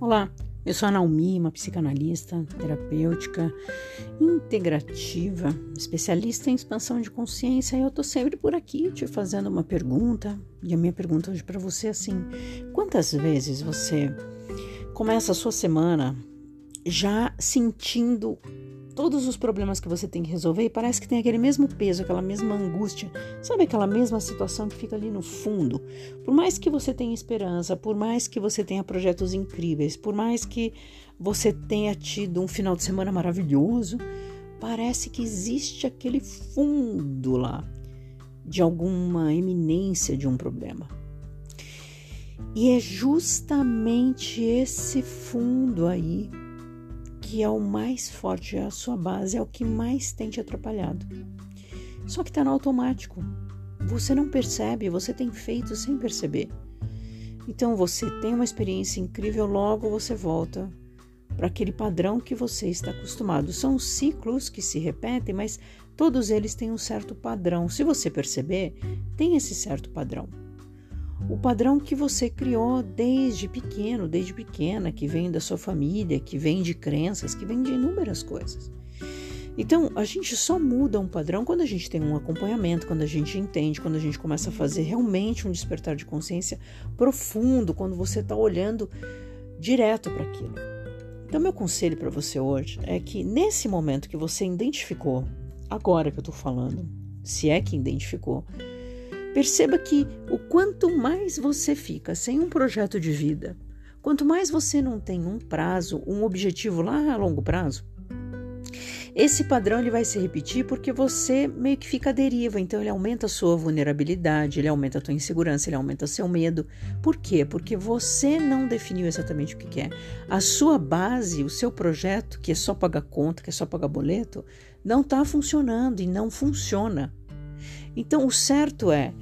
Olá, eu sou a Naomi, uma psicanalista, terapêutica, integrativa, especialista em expansão de consciência e eu tô sempre por aqui te fazendo uma pergunta. E a minha pergunta hoje para você é assim: quantas vezes você começa a sua semana já sentindo todos os problemas que você tem que resolver e parece que tem aquele mesmo peso, aquela mesma angústia, sabe aquela mesma situação que fica ali no fundo. Por mais que você tenha esperança, por mais que você tenha projetos incríveis, por mais que você tenha tido um final de semana maravilhoso, parece que existe aquele fundo lá de alguma eminência de um problema. E é justamente esse fundo aí que é o mais forte, a sua base, é o que mais tem te atrapalhado. Só que está no automático. Você não percebe, você tem feito sem perceber. Então você tem uma experiência incrível, logo você volta para aquele padrão que você está acostumado. São ciclos que se repetem, mas todos eles têm um certo padrão. Se você perceber, tem esse certo padrão o padrão que você criou desde pequeno, desde pequena, que vem da sua família, que vem de crenças, que vem de inúmeras coisas. Então, a gente só muda um padrão quando a gente tem um acompanhamento, quando a gente entende, quando a gente começa a fazer realmente um despertar de consciência profundo, quando você está olhando direto para aquilo. Então, meu conselho para você hoje é que nesse momento que você identificou, agora que eu estou falando, se é que identificou, Perceba que o quanto mais você fica sem um projeto de vida, quanto mais você não tem um prazo, um objetivo lá a longo prazo, esse padrão ele vai se repetir porque você meio que fica à deriva, então ele aumenta a sua vulnerabilidade, ele aumenta a tua insegurança, ele aumenta seu medo. Por quê? Porque você não definiu exatamente o que quer. A sua base, o seu projeto, que é só pagar conta, que é só pagar boleto, não está funcionando e não funciona. Então, o certo é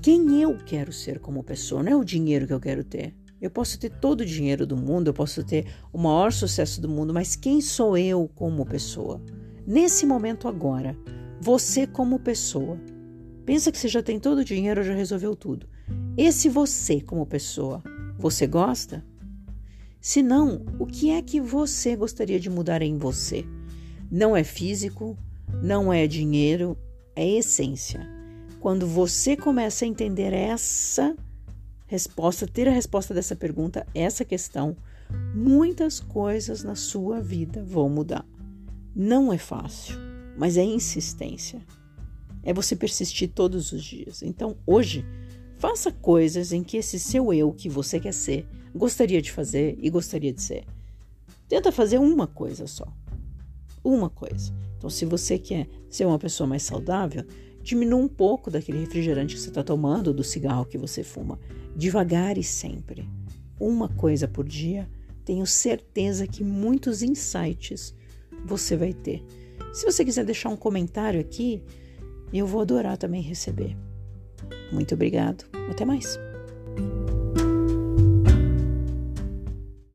quem eu quero ser como pessoa, não é o dinheiro que eu quero ter. Eu posso ter todo o dinheiro do mundo, eu posso ter o maior sucesso do mundo, mas quem sou eu como pessoa? Nesse momento agora, você como pessoa. Pensa que você já tem todo o dinheiro, já resolveu tudo. Esse você como pessoa, você gosta? Se não, o que é que você gostaria de mudar em você? Não é físico, não é dinheiro, é essência. Quando você começa a entender essa resposta, ter a resposta dessa pergunta, essa questão, muitas coisas na sua vida vão mudar. Não é fácil, mas é insistência. É você persistir todos os dias. Então, hoje, faça coisas em que esse seu eu que você quer ser, gostaria de fazer e gostaria de ser. Tenta fazer uma coisa só. Uma coisa. Então, se você quer ser uma pessoa mais saudável, diminua um pouco daquele refrigerante que você está tomando, do cigarro que você fuma. Devagar e sempre. Uma coisa por dia, tenho certeza que muitos insights você vai ter. Se você quiser deixar um comentário aqui, eu vou adorar também receber. Muito obrigado. Até mais.